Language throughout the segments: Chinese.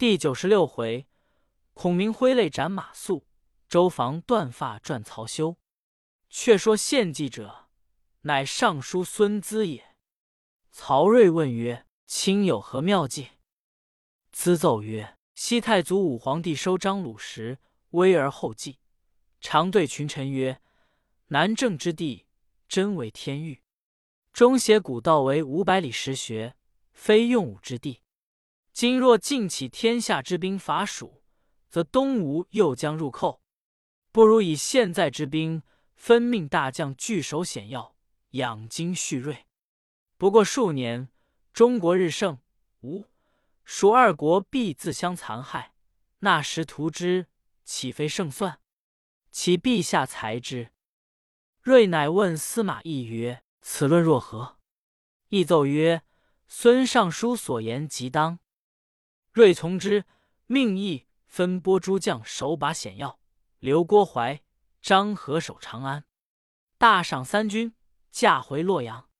第九十六回，孔明挥泪斩马谡，周防断发转曹休。却说献计者，乃尚书孙资也。曹睿问曰：“卿有何妙计？”资奏曰：“西太祖武皇帝收张鲁时，威而后继，常对群臣曰：‘南郑之地，真为天域；中邪古道为五百里石穴，非用武之地。今若尽起天下之兵伐蜀，则东吴又将入寇，不如以现在之兵。’”分命大将据守险要，养精蓄锐。不过数年，中国日盛，吴、蜀二国必自相残害。那时图之，岂非胜算？启陛下裁之。睿乃问司马懿曰：“此论若何？”懿奏曰：“孙尚书所言极当。”睿从之，命义分拨诸将守把险要，留郭淮。张合守长安，大赏三军，驾回洛阳。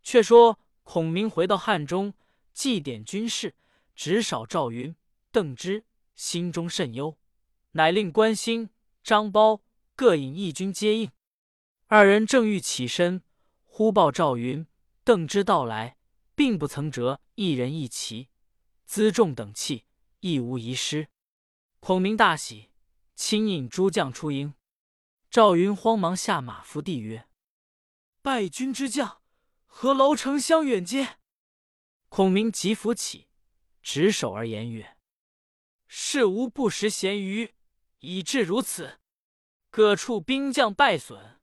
却说孔明回到汉中，祭典军士，只少赵云、邓芝，心中甚忧，乃令关兴、张苞各引一军接应。二人正欲起身，忽报赵云、邓芝到来，并不曾折一人一骑，辎重等器亦无遗失。孔明大喜，亲引诸将出营。赵云慌忙下马伏地曰：“败军之将，何楼丞相远接？”孔明即扶起，执手而言曰：“事无不识咸鱼，以致如此。各处兵将败损，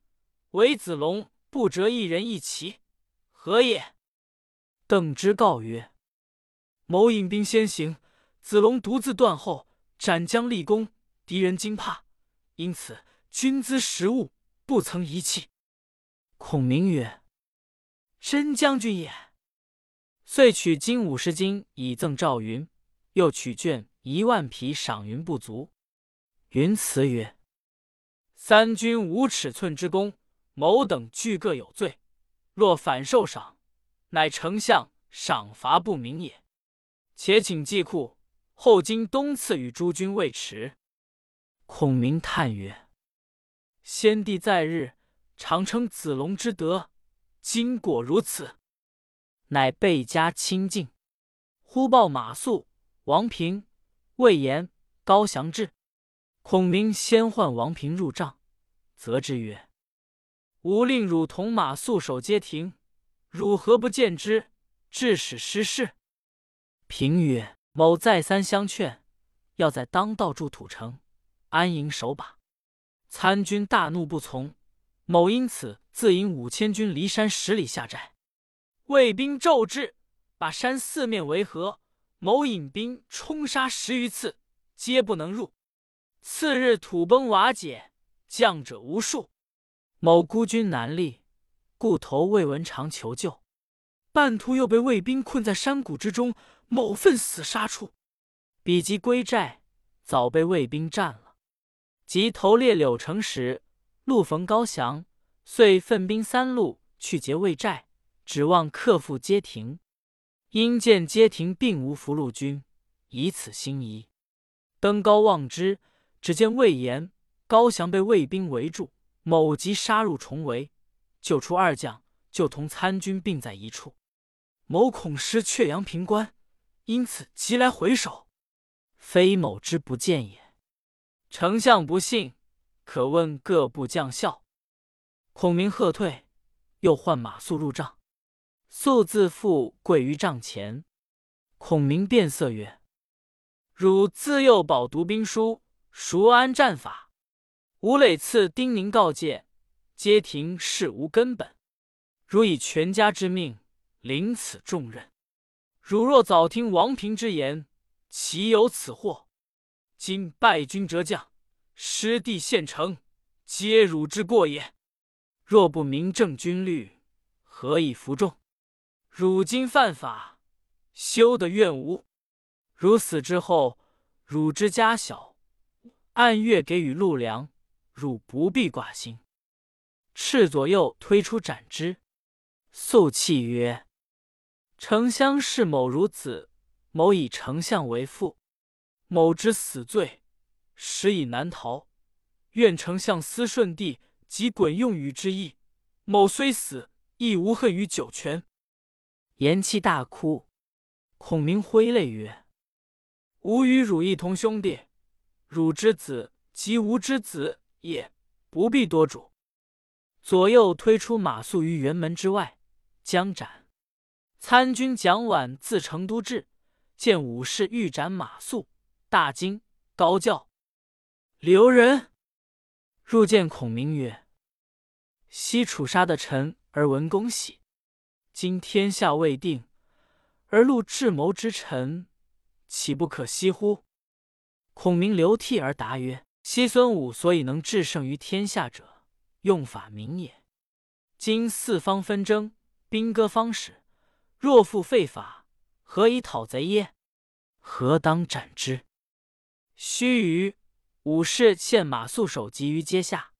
唯子龙不折一人一骑，何也？”邓芝告曰：“某引兵先行，子龙独自断后，斩将立功，敌人惊怕，因此。”军资食物不曾遗弃。孔明曰：“真将军也。”遂取金五十斤以赠赵云，又取绢一万匹赏云不足。云辞曰：“三军无尺寸之功，某等俱各有罪。若反受赏，乃丞相赏罚不明也。且请祭库，后经东赐与诸军未迟。”孔明叹曰：先帝在日，常称子龙之德，今果如此，乃倍加亲近。忽报马谡、王平、魏延、高翔至。孔明先唤王平入帐，责之曰：“吾令汝同马谡守街亭，汝何不见之，致使失事？”平曰：“某再三相劝，要在当道筑土城，安营守把。”参军大怒，不从。某因此自引五千军离山十里下寨，魏兵骤至，把山四面围合。某引兵冲杀十余次，皆不能入。次日土崩瓦解，将者无数。某孤军难立，故投魏文长求救。半途又被魏兵困在山谷之中，某奋死杀出。比及归寨，早被魏兵占了。即投猎柳城时，路逢高翔，遂分兵三路去劫魏寨，指望克复街亭。因见街亭并无俘虏军，以此心疑。登高望之，只见魏延、高翔被魏兵围住，某即杀入重围，救出二将，就同参军并在一处。某恐失阙阳平关，因此急来回首，非某之不见也。丞相不信，可问各部将校。孔明喝退，又唤马谡入帐。素自负跪于帐前。孔明变色曰：“汝自幼饱读兵书，熟谙战法。吾累次叮咛告诫，街亭事无根本。汝以全家之命领此重任，汝若早听王平之言，岂有此祸？”今败军折将，失地陷城，皆汝之过也。若不明正军律，何以服众？汝今犯法，休得怨吾？汝死之后，汝之家小，按月给予禄粮，汝不必挂心。赤左右推出斩之。肃气曰：“丞相视某如子，某以丞相为父。某之死罪，实已难逃。愿丞相思顺帝及滚用禹之意。某虽死，亦无恨于九泉。”言讫大哭。孔明挥泪曰：“吾与汝一同兄弟，汝之子及吾之子也，不必多嘱。”左右推出马谡于辕门之外，将斩。参军蒋琬自成都至，见武士欲斩马谡，大惊，高叫：“留人！”入见孔明曰：“西楚杀的臣而闻公喜，今天下未定，而戮智谋之臣，岂不可惜乎？”孔明流涕而答曰：“昔孙武所以能制胜于天下者。”用法明也。今四方纷争，兵戈方始。若复废法，何以讨贼耶？何当斩之？须臾，武士献马谡首级于阶下。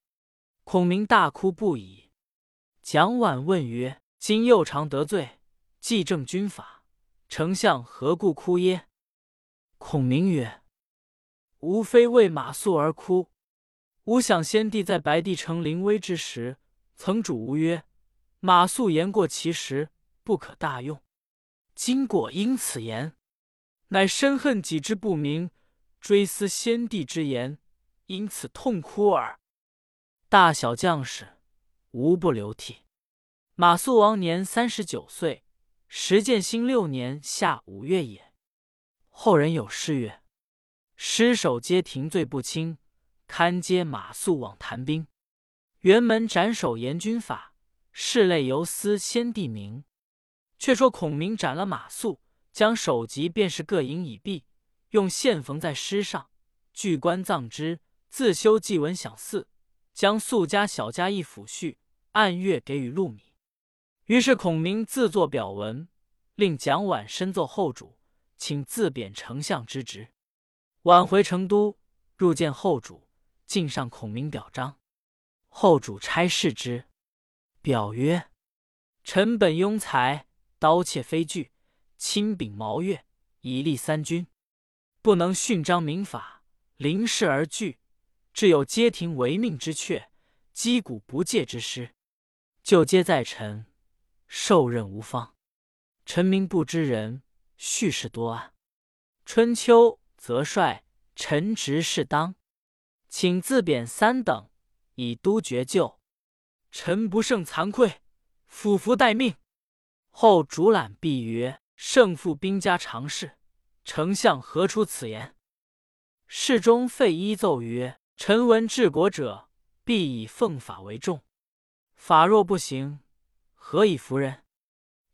孔明大哭不已。蒋琬问曰：“今又常得罪，既正军法，丞相何故哭耶？”孔明曰：“吾非为马谡而哭。”吾想先帝在白帝城临危之时，曾嘱吾曰：“马谡言过其实，不可大用。今果因此言，乃深恨己之不明，追思先帝之言，因此痛哭耳。大小将士，无不流涕。马谡王年三十九岁，时建兴六年夏五月也。后人有诗曰：‘尸首皆停罪不轻。’”堪接马谡往谈兵，辕门斩首严军法，室内犹思先帝名。却说孔明斩了马谡，将首级便是各营以毕，用线缝在尸上，具棺葬之，自修祭文享祀，将宿家小家一抚恤，按月给予禄米。于是孔明自作表文，令蒋琬申奏后主，请自贬丞相之职。晚回成都，入见后主。敬上孔明表彰，后主差视之，表曰：“臣本庸才，刀切非锯，亲秉毛钺，以立三军，不能训章明法，临事而惧，致有街亭违命之阙，击鼓不戒之师。就皆在臣，受任无方。臣民不知人，叙事多暗。春秋则率臣职事当。”请自贬三等，以督绝救。臣不胜惭愧，俯伏待命。后主览毕曰：“胜负兵家常事，丞相何出此言？”侍中费祎奏曰：“臣闻治国者，必以奉法为重。法若不行，何以服人？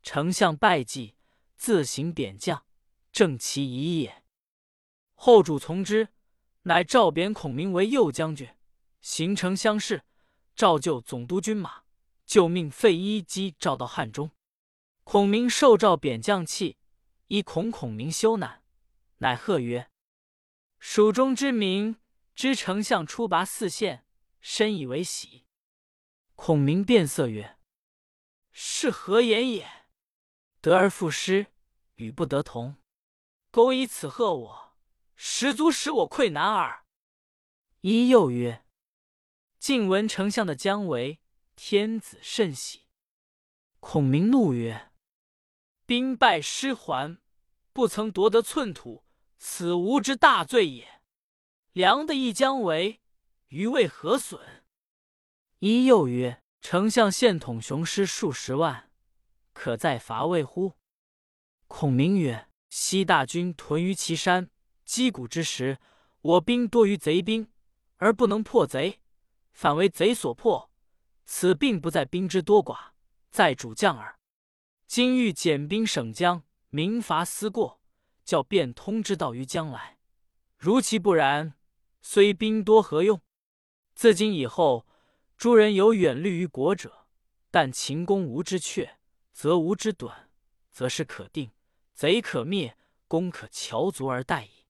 丞相拜祭，自行贬将，正其宜也。”后主从之。乃召贬孔明为右将军，行丞相事，召就总督军马，就命费祎击召到汉中。孔明受诏贬将器，以恐孔明羞赧，乃贺曰：“蜀中之民知丞相出拔四县，深以为喜。”孔明变色曰：“是何言也？得而复失，与不得同。苟以此贺我。”实足使我愧难耳。一又曰：“晋闻丞相的姜维，天子甚喜。”孔明怒曰：“兵败失还，不曾夺得寸土，此吾之大罪也。良的一将为，余为何损？”一又曰：“丞相现统雄师数十万，可再伐魏乎？”孔明曰：“西大军屯于岐山。”击鼓之时，我兵多于贼兵，而不能破贼，反为贼所破。此并不在兵之多寡，在主将耳。今欲减兵省将，明伐思过，叫变通之道于将来。如其不然，虽兵多何用？自今以后，诸人有远虑于国者，但秦公无之阙，则无之短，则是可定，贼可灭，功可翘足而待矣。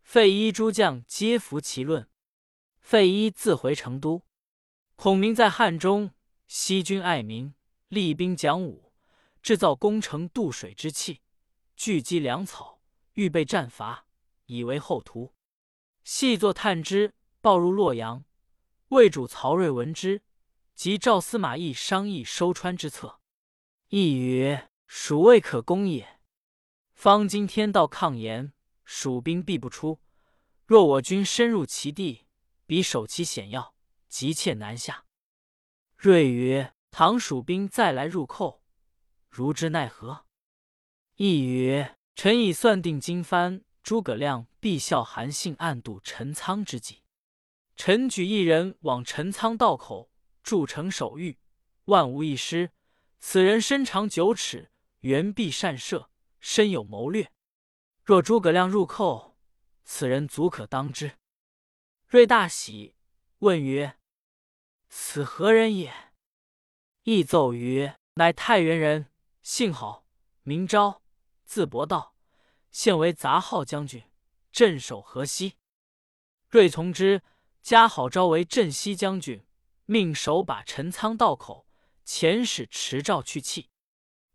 费祎诸将皆服其论。费祎自回成都。孔明在汉中，惜军爱民，厉兵讲武，制造攻城渡水之器，聚集粮草，预备战伐。以为后图。细作探之，报入洛阳。魏主曹睿闻之，即召司马懿商议收川之策。懿曰：“蜀未可攻也。方今天道抗严，蜀兵必不出。若我军深入其地，彼守其险要，急切难下。”睿曰：“唐蜀兵再来入寇，如之奈何？”懿曰：“臣已算定今番，诸葛亮必效韩信暗度陈仓之计。臣举一人往陈仓道口筑城守御，万无一失。此人身长九尺，圆臂善射，深有谋略。若诸葛亮入寇，此人足可当之。”睿大喜，问曰：“此何人也？”亦奏曰：“乃太原人，姓郝，名昭。”字伯道，现为杂号将军，镇守河西。睿从之，加郝昭为镇西将军，命守把陈仓道口，遣使持诏去讫。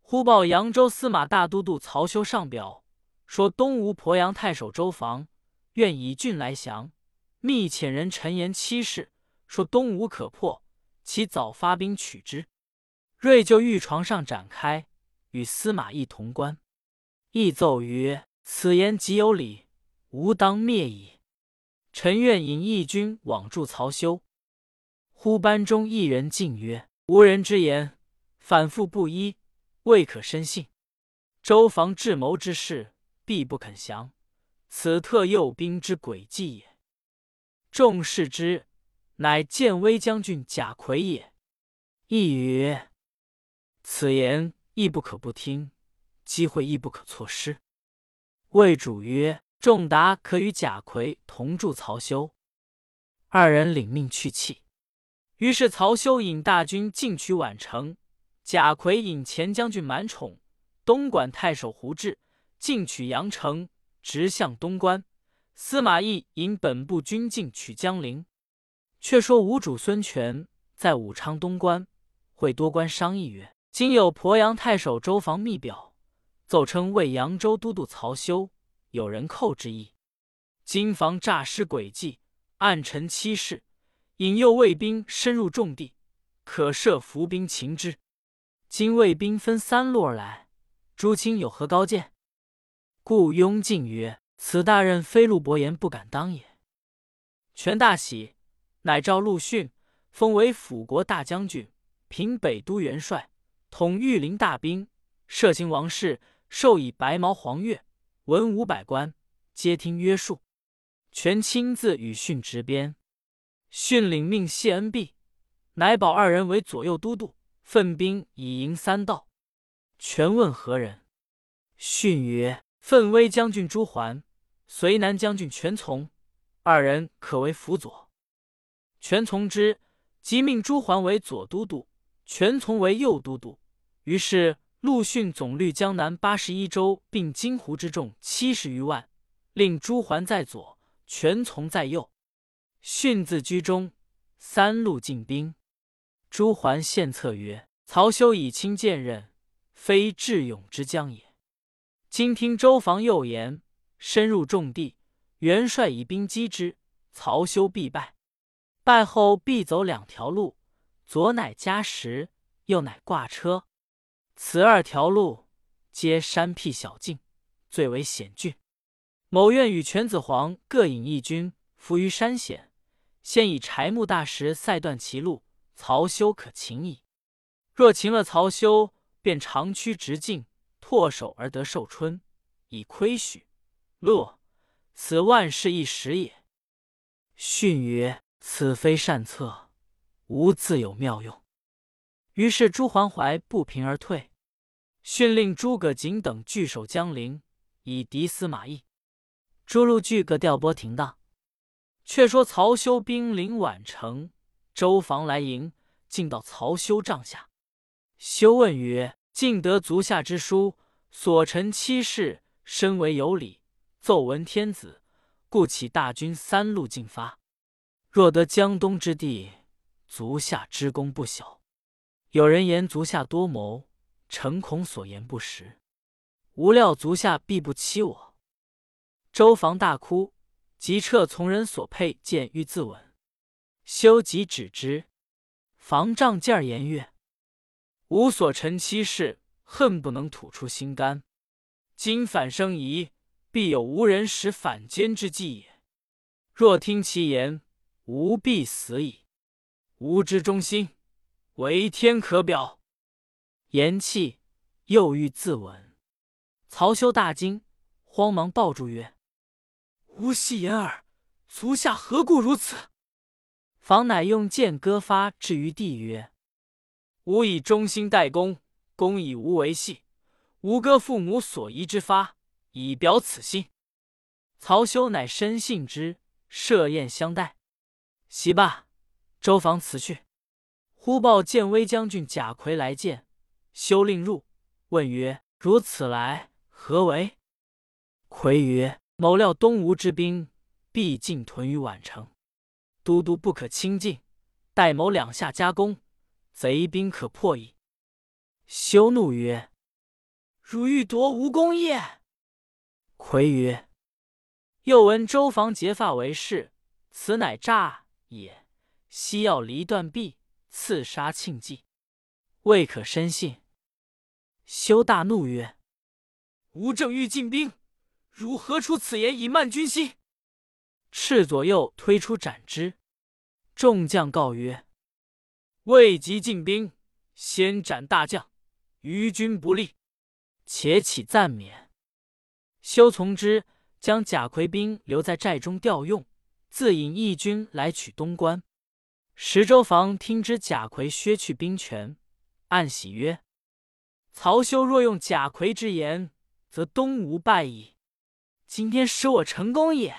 忽报扬州司马大都督曹休上表，说东吴鄱阳太守周防愿以郡来降，密遣人陈言七事，说东吴可破，其早发兵取之。睿就御床上展开，与司马懿同观。亦奏曰：“此言极有理，吾当灭矣。臣愿引义军往助曹休。”忽班中一人进曰：“无人之言，反复不一，未可深信。周防智谋之事，必不肯降，此特诱兵之诡计也。众视之，乃建威将军贾逵也。”亦曰：“此言亦不可不听。”机会亦不可错失。魏主曰：“仲达可与贾逵同助曹休。”二人领命去讫。于是曹休引大军进取宛城，贾逵引前将军满宠、东莞太守胡志进取阳城，直向东关。司马懿引本部军进取江陵。却说吴主孙权在武昌东关会多官商议曰：“今有鄱阳太守周防密表。”奏称为扬州都督曹休有人寇之意，今防诈尸诡计，暗陈欺事，引诱卫兵深入重地，可设伏兵擒之。今卫兵分三路而来，诸卿有何高见？故雍进曰：“此大任非陆伯言不敢当也。”权大喜，乃召陆逊，封为辅国大将军、平北都元帅，统御林大兵，摄行王事。授以白毛黄钺，文武百官皆听约束。权亲自与训执鞭，训领命谢恩毕，乃保二人为左右都督，分兵以迎三道。权问何人？训曰：“奋威将军朱桓，随南将军权从，二人可为辅佐。”权从之，即命朱桓为左都督，权从为右都督。于是。陆逊总率江南八十一州，并金湖之众七十余万，令朱桓在左，权从在右。逊自居中，三路进兵。朱桓献策曰：“曹休以轻见任，非智勇之将也。今听周防诱言，深入重地，元帅以兵击之，曹休必败。败后必走两条路，左乃加石，右乃挂车。”此二条路皆山僻小径，最为险峻。某愿与犬子黄各引一军，伏于山险，先以柴木大石塞断其路，曹休可擒矣。若擒了曹休，便长驱直进，唾手而得寿春，以窥许、乐，此万事一时也。训曰：“此非善策，吾自有妙用。”于是朱桓怀不平而退。训令诸葛瑾等据守江陵，以敌司马懿。诸路据各调拨停当。却说曹休兵临宛城，周防来迎，进到曹休帐下。休问曰：“晋得足下之书，所陈七事，深为有理，奏闻天子，故起大军三路进发。若得江东之地，足下之功不小。有人言足下多谋。”诚恐所言不实，无料足下必不欺我。周防大哭，即撤从人所佩剑，欲自刎。修即止之。防仗剑儿言曰：“吾所陈妻事，恨不能吐出心肝。今反生疑，必有无人使反间之计也。若听其言，吾必死矣。吾之忠心，为天可表。”言讫，又欲自刎。曹休大惊，慌忙抱住曰：“吾戏言耳，足下何故如此？”房乃用剑割发置于地，曰：“吾以忠心待公，公以吾为戏。吾割父母所遗之发，以表此心。”曹休乃深信之，设宴相待。席罢，周防辞去。忽报建威将军贾逵来见，休令入，问曰：“如此来何为？”逵曰：“某料东吴之兵必进屯于宛城。”都督不可轻进，待某两下夹攻，贼兵可破矣。休怒曰：“汝欲夺吴功业？”逵曰：“又闻周防结发为誓，此乃诈也。西要离断臂，刺杀庆忌，未可深信。”休大怒曰：“吾正欲进兵，汝何出此言以慢军心？”赤左右推出斩之。众将告曰：“未及进兵，先斩大将，于军不利。且起暂免。”休从之，将贾逵兵留在寨中调用，自引义军来取东关。石州房听知贾逵削去兵权，暗喜曰：“曹休若用贾逵之言，则东吴败矣。今天使我成功也。”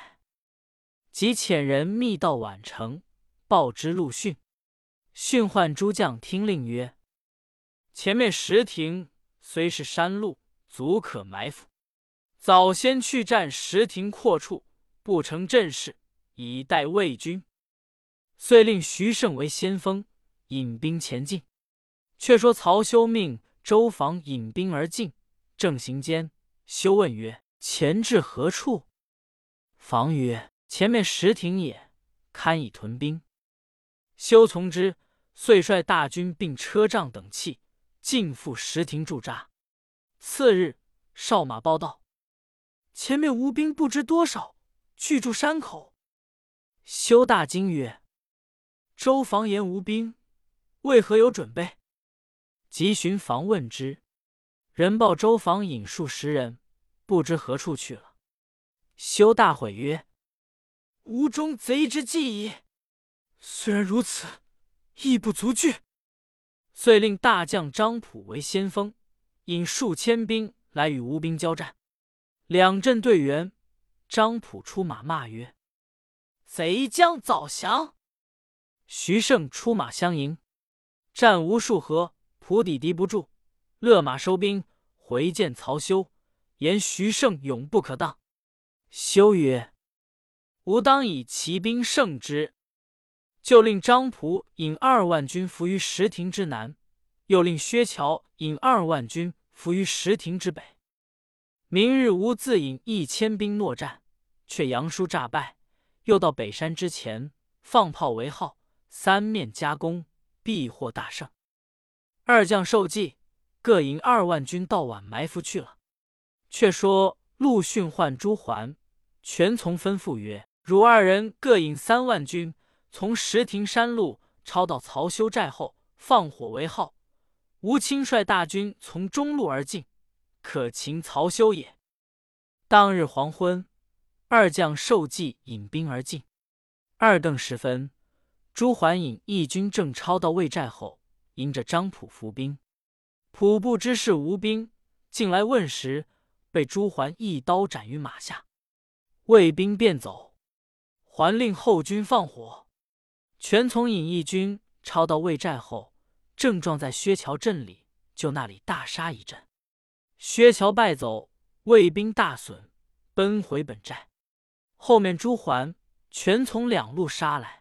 即遣人密到宛城。报之陆逊，逊唤诸将听令曰：“前面石亭虽是山路，足可埋伏。早先去战石亭阔处，不成阵势，以待魏军。”遂令徐盛为先锋，引兵前进。却说曹休命周防引兵而进，正行间，休问曰：“前至何处？”防曰：“前面石亭也，堪以屯兵。”休从之，遂率大军并车仗等器，进赴石亭驻扎。次日，哨马报道：前面吴兵不知多少，聚住山口。休大惊曰：“周防言吴兵，为何有准备？”急寻防问之，人报周防引数十人，不知何处去了。休大悔曰：“吴中贼之计矣。”虽然如此，亦不足惧。遂令大将张普为先锋，引数千兵来与吴兵交战。两阵对圆，张普出马骂曰：“贼将早降！”徐盛出马相迎，战无数合，蒲抵敌不住，勒马收兵，回见曹休，言徐盛勇不可当。休曰：“吾当以骑兵胜之。”就令张普引二万军伏于石亭之南，又令薛乔引二万军伏于石亭之北。明日吾自引一千兵搦战，却杨叔诈败，又到北山之前放炮为号，三面夹攻，必获大胜。二将受计，各引二万军到晚埋伏去了。却说陆逊唤朱桓，全从吩咐曰：“汝二人各引三万军。”从石亭山路抄到曹休寨后，放火为号。吴亲率大军从中路而进，可擒曹休也。当日黄昏，二将受计引兵而进。二更时分，朱桓引义军正抄到魏寨后，迎着张普伏兵。普不知是吴兵，进来问时，被朱桓一刀斩于马下。魏兵便走，还令后军放火。全从引义军抄到魏寨后，正撞在薛桥阵里，就那里大杀一阵。薛桥败走，魏兵大损，奔回本寨。后面朱桓全从两路杀来，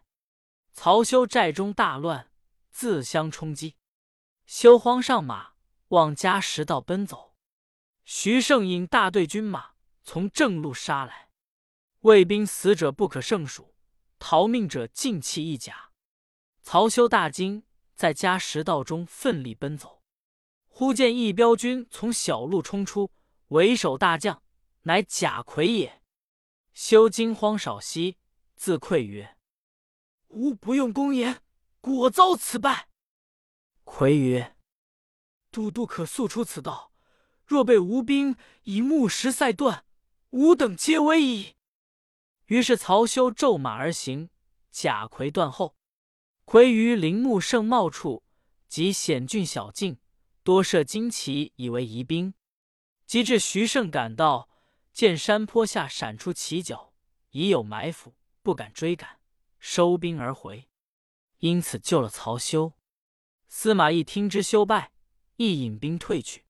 曹休寨中大乱，自相冲击。休慌上马，往嘉石道奔走。徐盛引大队军马从正路杀来，魏兵死者不可胜数，逃命者尽弃一甲。曹休大惊，在家食道中奋力奔走，忽见一彪军从小路冲出，为首大将乃贾逵也。休惊慌少息，自愧曰：“吾不用公言，果遭此败。”魁曰：“都督可速出此道，若被吴兵以木石塞断，吾等皆危矣。”于是曹休骤马而行，贾逵断后。逵于林木盛茂处及险峻小径，多设旌旗以为疑兵。及至徐盛赶到，见山坡下闪出旗角，已有埋伏，不敢追赶，收兵而回。因此救了曹休。司马懿听之休败，亦引兵退去。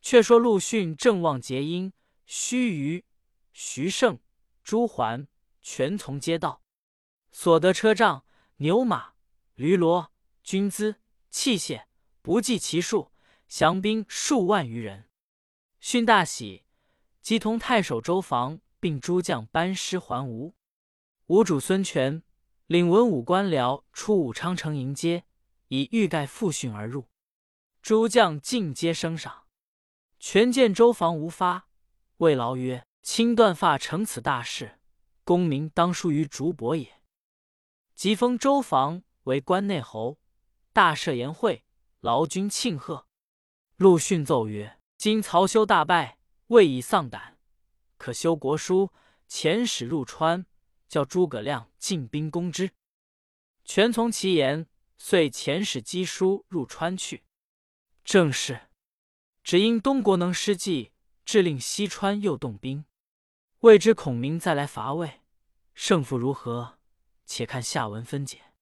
却说陆逊正望结阴，须臾，徐盛、朱桓全从皆到，所得车仗、牛马。驴骡、军资、器械，不计其数，降兵数万余人。逊大喜，即同太守周防并诸将班师还吴。吴主孙权领文武官僚出武昌城迎接，以欲盖复训而入。诸将尽皆升赏。权见周防无发，谓劳曰：“卿断发成此大事，功名当输于竹伯也。”即封周防。为关内侯，大设筵会，劳军庆贺。陆逊奏曰：“今曹休大败，未已丧胆，可修国书，遣使入川，叫诸葛亮进兵攻之。”权从其言，遂遣使赍书入川去。正是：只因东国能施计，致令西川又动兵。未知孔明再来伐魏，胜负如何？且看下文分解。